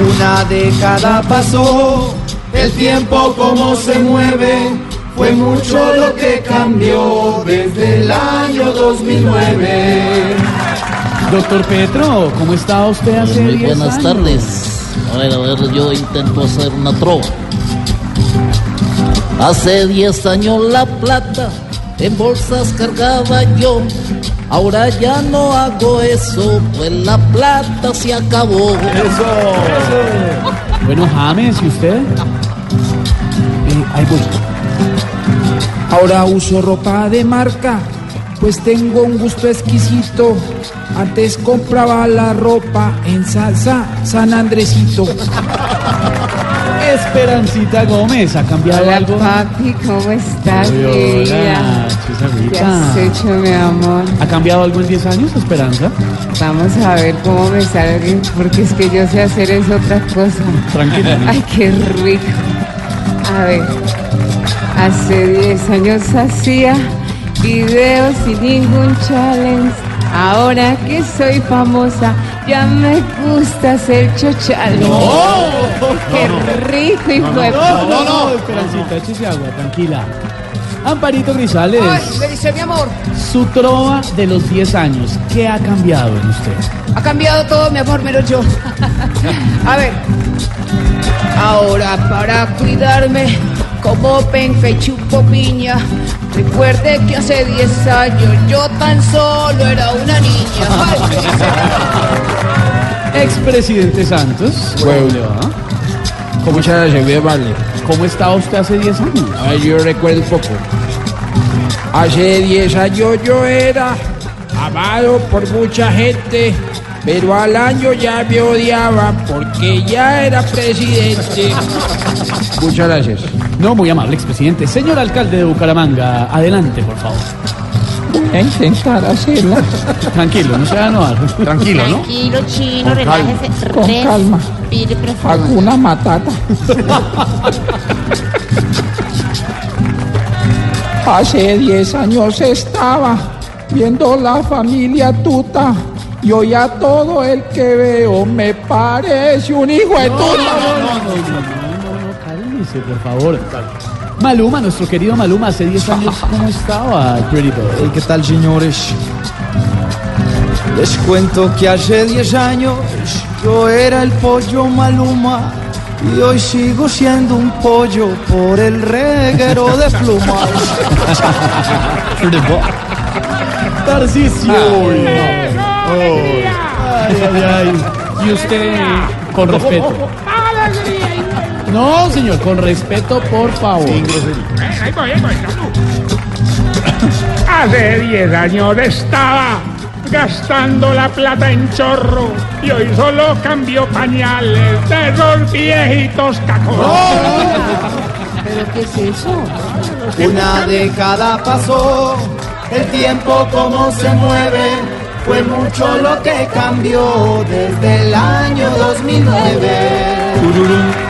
Una década pasó, el tiempo como se mueve, fue mucho lo que cambió desde el año 2009. Doctor Petro, ¿cómo está usted hace Muy 10 buenas años? tardes. A ver, a ver, yo intento hacer una trova. Hace 10 años la plata en bolsas cargaba yo. Ahora ya no hago eso, pues la plata se acabó. Bueno, James, ¿y usted? Eh, ahí voy. Ahora uso ropa de marca, pues tengo un gusto exquisito. Antes compraba la ropa en salsa San Andresito. Esperancita Gómez, ¿ha cambiado Hola algo? papi, ¿cómo estás? Uy, hola. ¿Qué has hecho, mi amor? ¿Ha cambiado algo en 10 años, Esperanza? Vamos a ver cómo me sale, porque es que yo sé hacer es otra cosa. Tranquila. ¿no? Ay, qué rico. A ver, hace 10 años hacía videos sin ningún challenge. Ahora que soy famosa, ya me gusta hacer challenge. Qué rico y fue. No, no, no, Esperancita, échese agua, tranquila. Amparito Grisales, me dice mi amor, su trova de los 10 años, ¿qué ha cambiado en usted? ha cambiado todo mi amor menos yo. A ver, ahora para cuidarme, como penca y chupo piña. Recuerde que hace 10 años yo tan solo era una niña. Expresidente Santos. ¿cómo le va? Muchas gracias, bien vale. ¿Cómo estaba usted hace 10 años? A ver, yo recuerdo un poco. Hace 10 años yo era amado por mucha gente, pero al año ya me odiaban porque ya era presidente. Muchas gracias. No, muy amable expresidente. Señor alcalde de Bucaramanga, adelante, por favor. Voy a intentar hacerla Tranquilo, no se va a enojar. Tranquilo, ¿no? Tranquilo, chino, Con relájese. calma, con calma. Respire profundo. alguna matata. Hace 10 años estaba viendo la familia tuta y hoy a todo el que veo me parece un hijo de tuta. No, no, no, no, cálmese, por favor. Maluma, nuestro querido Maluma, hace 10 años, ¿cómo estaba Pretty Boy? ¿Qué tal, señores? Les cuento que hace 10 años yo era el pollo Maluma y hoy sigo siendo un pollo por el reguero de plumas. Tarcisio. Ay, ay, ay. Y usted, con respeto. No, señor, con respeto, por favor. Hace 10 años estaba gastando la plata en chorro y hoy solo cambio pañales de esos viejitos cacos. ¿Pero qué es eso? Una década pasó, el tiempo como se mueve, fue mucho lo que cambió desde el año 2009.